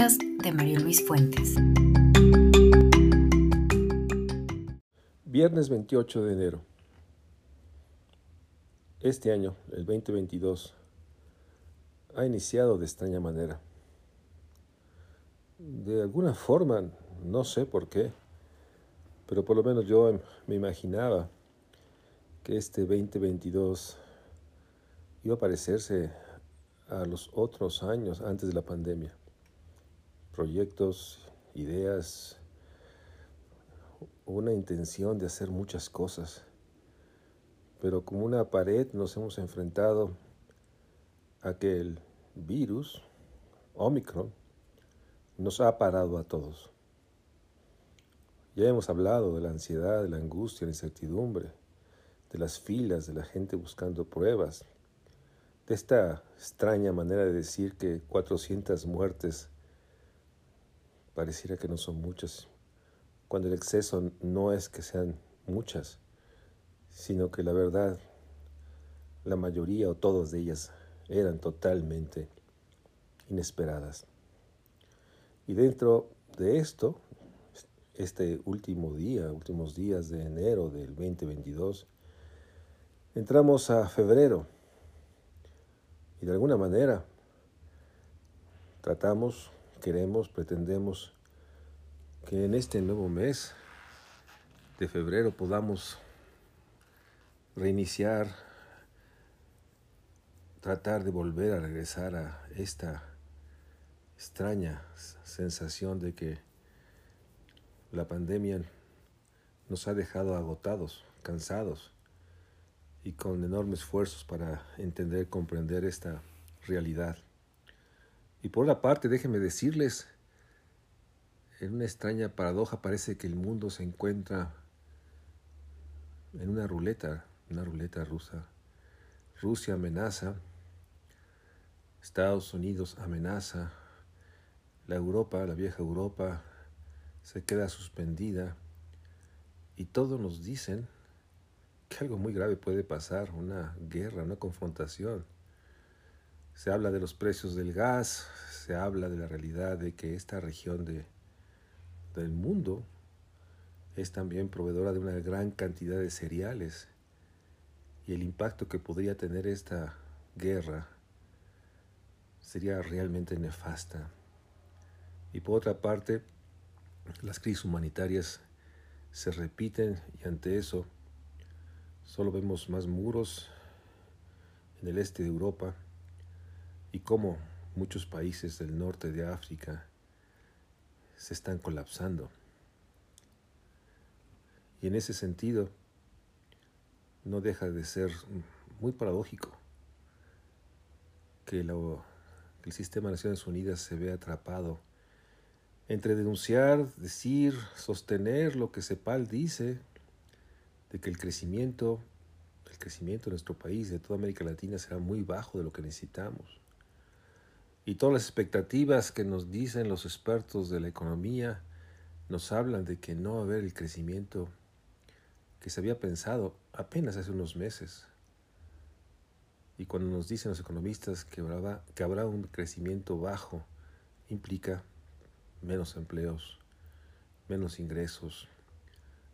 de Mario Luis Fuentes. Viernes 28 de enero. Este año, el 2022, ha iniciado de extraña manera. De alguna forma, no sé por qué, pero por lo menos yo me imaginaba que este 2022 iba a parecerse a los otros años antes de la pandemia. Proyectos, ideas, una intención de hacer muchas cosas, pero como una pared nos hemos enfrentado a que el virus, Omicron, nos ha parado a todos. Ya hemos hablado de la ansiedad, de la angustia, la incertidumbre, de las filas, de la gente buscando pruebas, de esta extraña manera de decir que 400 muertes pareciera que no son muchas, cuando el exceso no es que sean muchas, sino que la verdad, la mayoría o todas de ellas eran totalmente inesperadas. Y dentro de esto, este último día, últimos días de enero del 2022, entramos a febrero y de alguna manera tratamos, queremos, pretendemos que en este nuevo mes de febrero podamos reiniciar, tratar de volver a regresar a esta extraña sensación de que la pandemia nos ha dejado agotados, cansados, y con enormes esfuerzos para entender, comprender esta realidad. Y por otra parte, déjenme decirles, en una extraña paradoja parece que el mundo se encuentra en una ruleta, una ruleta rusa. Rusia amenaza, Estados Unidos amenaza, la Europa, la vieja Europa, se queda suspendida y todos nos dicen que algo muy grave puede pasar, una guerra, una confrontación. Se habla de los precios del gas, se habla de la realidad de que esta región de, del mundo es también proveedora de una gran cantidad de cereales y el impacto que podría tener esta guerra sería realmente nefasta. Y por otra parte, las crisis humanitarias se repiten y ante eso Solo vemos más muros en el este de Europa y cómo muchos países del norte de África se están colapsando. Y en ese sentido, no deja de ser muy paradójico que, el sistema de Naciones Unidas se vea atrapado entre denunciar, decir, sostener lo que CEPAL dice, de que el crecimiento, el crecimiento de nuestro país, de toda América Latina, será muy bajo de lo que necesitamos. Y todas las expectativas que nos dicen los expertos de la economía nos hablan de que no va a haber el crecimiento que se había pensado apenas hace unos meses. Y cuando nos dicen los economistas que habrá, que habrá un crecimiento bajo, implica menos empleos, menos ingresos,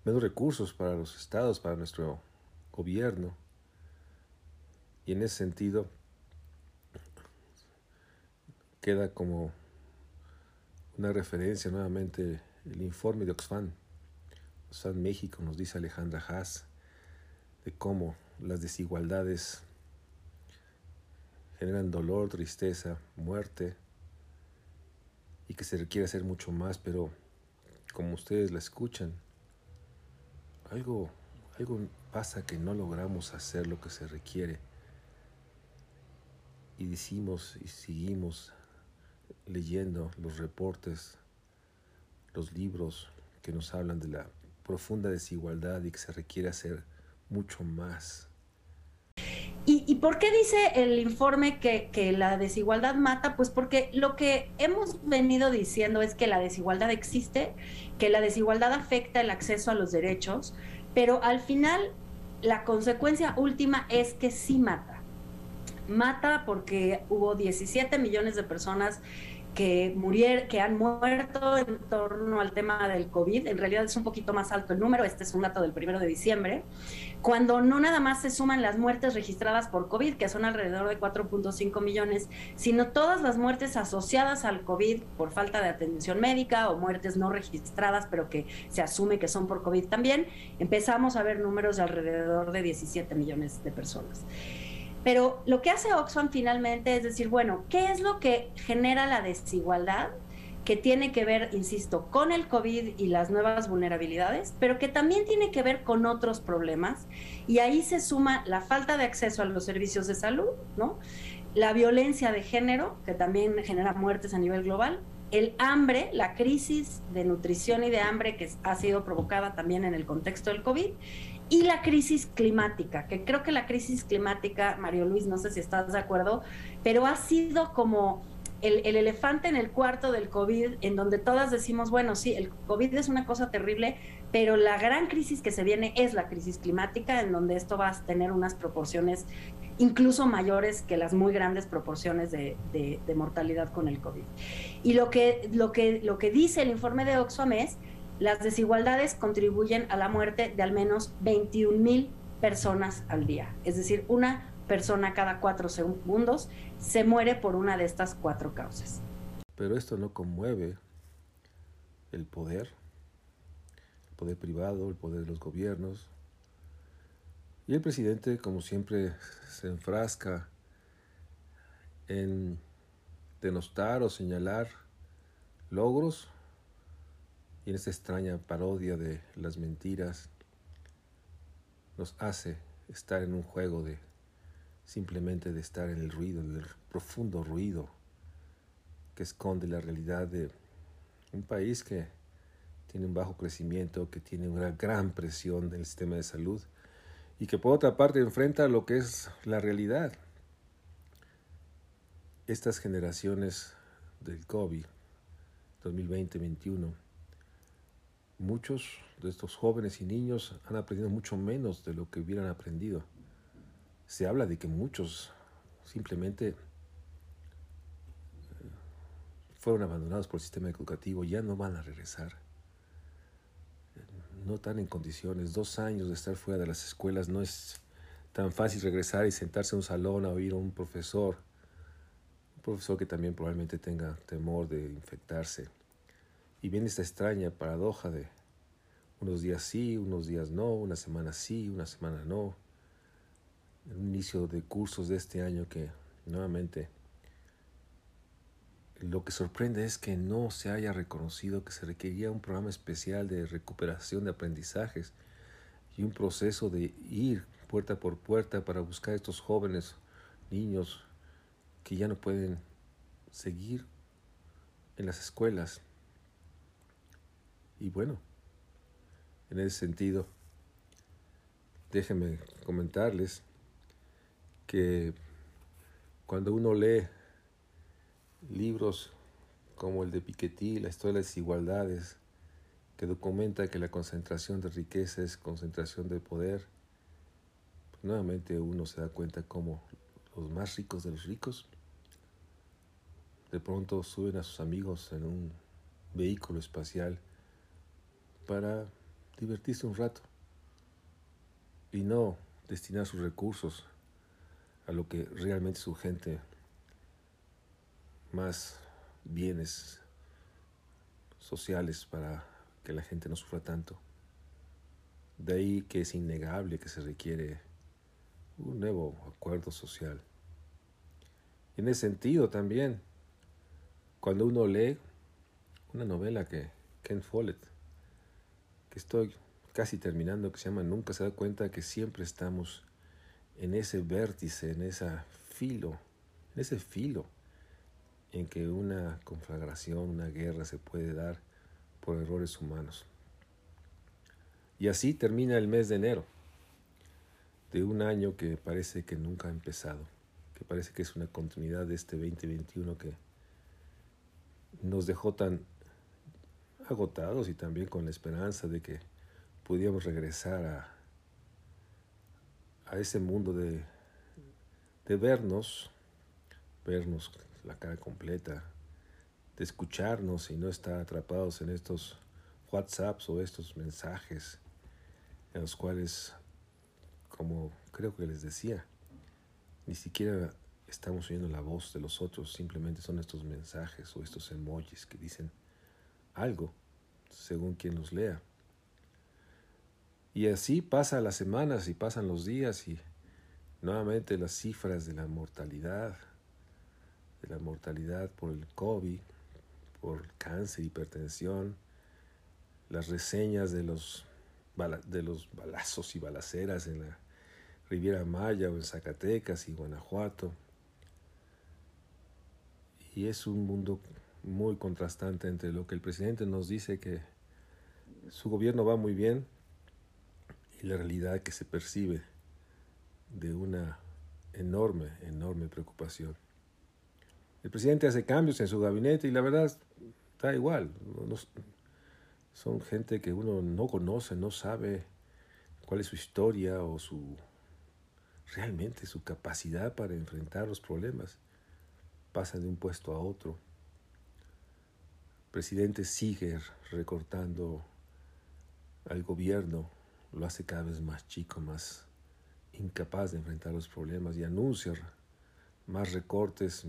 menos recursos para los estados, para nuestro gobierno. Y en ese sentido queda como una referencia nuevamente el informe de Oxfam. Oxfam México nos dice Alejandra Haas de cómo las desigualdades generan dolor, tristeza, muerte y que se requiere hacer mucho más, pero como ustedes la escuchan, algo, algo pasa que no logramos hacer lo que se requiere. Y decimos y seguimos leyendo los reportes, los libros que nos hablan de la profunda desigualdad y que se requiere hacer mucho más. ¿Y, por qué dice el informe que, que, la desigualdad mata? Pues porque lo que hemos venido diciendo es que la desigualdad existe, que la desigualdad afecta el acceso a los derechos, pero al final la consecuencia última es que sí mata. Mata porque hubo 17 millones de personas que, murier, que han muerto en torno al tema del COVID. En realidad es un poquito más alto el número, este es un dato del primero de diciembre, cuando no nada más se suman las muertes registradas por COVID, que son alrededor de 4.5 millones, sino todas las muertes asociadas al COVID por falta de atención médica o muertes no registradas, pero que se asume que son por COVID también, empezamos a ver números de alrededor de 17 millones de personas. Pero lo que hace Oxfam finalmente es decir, bueno, ¿qué es lo que genera la desigualdad? que tiene que ver, insisto, con el COVID y las nuevas vulnerabilidades, pero que también tiene que ver con otros problemas. Y ahí se suma la falta de acceso a los servicios de salud, ¿no? La violencia de género, que también genera muertes a nivel global, el hambre, la crisis de nutrición y de hambre que ha sido provocada también en el contexto del COVID, y la crisis climática, que creo que la crisis climática, Mario Luis, no sé si estás de acuerdo, pero ha sido como el, elefante en el cuarto del COVID, en donde todas decimos, bueno, sí, el COVID es una cosa terrible, pero la gran crisis que se viene es la crisis climática, en donde esto va a tener unas proporciones incluso mayores que las muy grandes proporciones de, de mortalidad con el COVID. Y lo que, lo, que, lo que dice el informe de Oxfam es las desigualdades contribuyen a la muerte de al menos 21 mil personas al día, es decir, una persona cada cuatro segundos se muere por una de estas cuatro causas. Pero esto no conmueve el poder, el poder privado, el poder de los gobiernos. Y el presidente, como siempre, se enfrasca en denostar o señalar logros y en esta extraña parodia de las mentiras nos hace estar en un juego de simplemente de estar en el ruido, el profundo ruido que esconde la realidad de un país que tiene un bajo crecimiento, que tiene una gran presión del sistema de salud y que por otra parte enfrenta lo que es la realidad. Estas generaciones del COVID 2020-21 Muchos de estos jóvenes y niños han aprendido mucho menos de lo que hubieran aprendido. Se habla de que muchos simplemente eh, fueron abandonados por el sistema educativo, ya no van a regresar. No están en condiciones. Dos años de estar fuera de las escuelas no es tan fácil regresar y sentarse en un salón a oír a un profesor. Un profesor que también probablemente tenga temor de infectarse. Y viene esta extraña paradoja de unos días sí, unos días no, una semana sí, una semana no. El inicio de cursos de este año que nuevamente lo que sorprende es que no se haya reconocido que se requería un programa especial de recuperación de aprendizajes y un proceso de ir puerta por puerta para buscar a estos jóvenes, niños que ya no pueden seguir en las escuelas y bueno, en ese sentido, déjenme comentarles que cuando uno lee libros como el de Piketty, La historia de las desigualdades, que documenta que la concentración de riqueza es concentración de poder, nuevamente uno se da cuenta cómo los más ricos de los ricos de pronto suben a sus amigos en un vehículo espacial para divertirse un rato y no destinar sus recursos a lo que realmente su gente más bienes sociales para que la gente no sufra tanto. De ahí que es innegable que se requiere un nuevo acuerdo social. En ese sentido también, cuando uno lee una novela que Ken Follett estoy casi terminando, que se llama Nunca se da cuenta que siempre estamos en ese vértice, en ese filo, en ese filo en que una conflagración, una guerra se puede dar por errores humanos. Y así termina el mes de enero, de un año que parece que nunca ha empezado, que parece que es una continuidad de este 2021 que nos dejó tan agotados y también con la esperanza de que pudiéramos regresar a, a ese mundo de, de vernos, vernos la cara completa, de escucharnos y no estar atrapados en estos WhatsApps o estos mensajes en los cuales, como creo que les decía, ni siquiera estamos oyendo la voz de los otros, simplemente son estos mensajes o estos emojis que dicen algo según quien los lea. Y así pasan las semanas y pasan los días y nuevamente las cifras de la mortalidad, de la mortalidad por el COVID, por cáncer, hipertensión, las reseñas de los, de los balazos y balaceras en la Riviera Maya o en Zacatecas y Guanajuato. Y es un mundo muy contrastante entre lo que el presidente nos dice que su gobierno va muy bien y la realidad que se percibe de una enorme, enorme preocupación. El presidente hace cambios en su gabinete y la verdad da igual. son gente que uno no conoce, no sabe cuál es su historia o su realmente su capacidad para enfrentar los problemas. Pasa de un puesto a otro. Presidente sigue recortando al gobierno lo hace cada vez más chico, más incapaz de enfrentar los problemas y anuncia más recortes,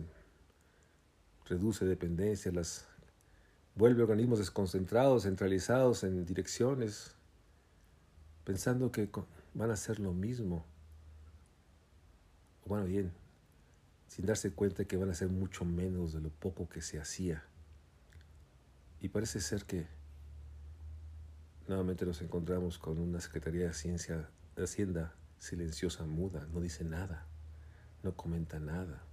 reduce dependencia, las vuelve organismos desconcentrados, centralizados en direcciones, pensando que van a hacer lo mismo. Bueno, bien, sin darse cuenta que van a hacer mucho menos de lo poco que se hacía. Y parece ser que Nuevamente nos encontramos con una Secretaría de Ciencia, de Hacienda silenciosa, muda, no dice nada, no comenta nada.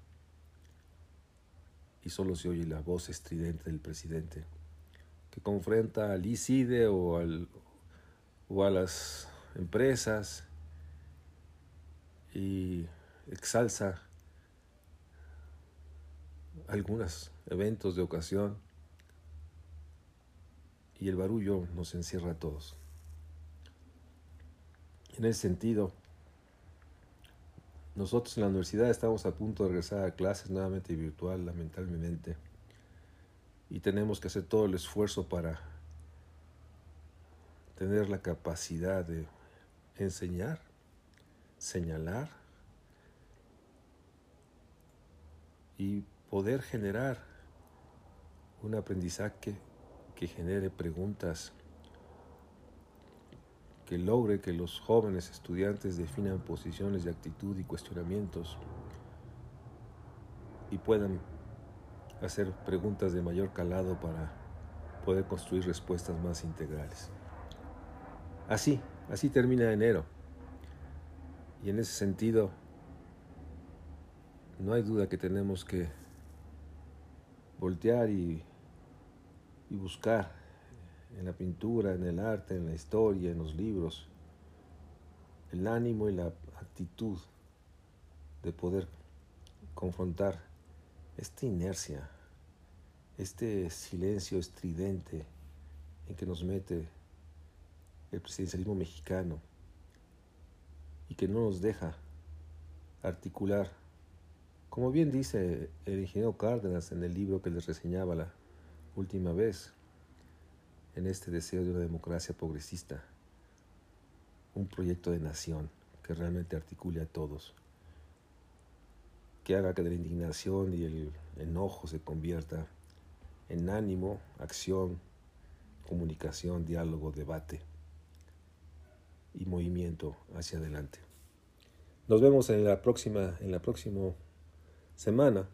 Y solo se oye la voz estridente del presidente, que confronta al ICIDE o, al, o a las empresas y exalza algunos eventos de ocasión y el barullo nos encierra a todos. En ese sentido, nosotros en la universidad estamos a punto de regresar a clases nuevamente virtual, lamentablemente, y tenemos que hacer todo el esfuerzo para tener la capacidad de enseñar, señalar y poder generar un aprendizaje que genere preguntas, que logre que los jóvenes estudiantes definan posiciones de actitud y cuestionamientos y puedan hacer preguntas de mayor calado para poder construir respuestas más integrales. Así, así termina enero. Y en ese sentido, no hay duda que tenemos que voltear y y buscar en la pintura, en el arte, en la historia, en los libros, el ánimo y la actitud de poder confrontar esta inercia, este silencio estridente en que nos mete el presidencialismo mexicano y que no nos deja articular, como bien dice el ingeniero Cárdenas en el libro que les reseñaba la última vez en este deseo de una democracia progresista, un proyecto de nación que realmente articule a todos, que haga que la indignación y el enojo se convierta en ánimo, acción, comunicación, diálogo, debate y movimiento hacia adelante. Nos vemos en la próxima, en la próxima semana,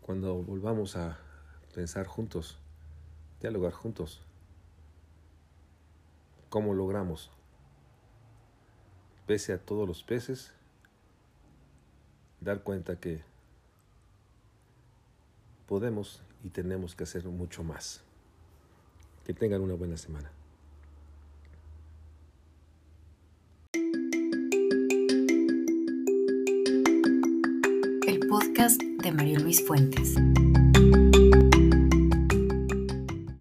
cuando volvamos a pensar juntos, dialogar juntos. ¿Cómo logramos, pese a todos los peces, dar cuenta que podemos y tenemos que hacer mucho más? Que tengan una buena semana. El podcast de María Luis Fuentes.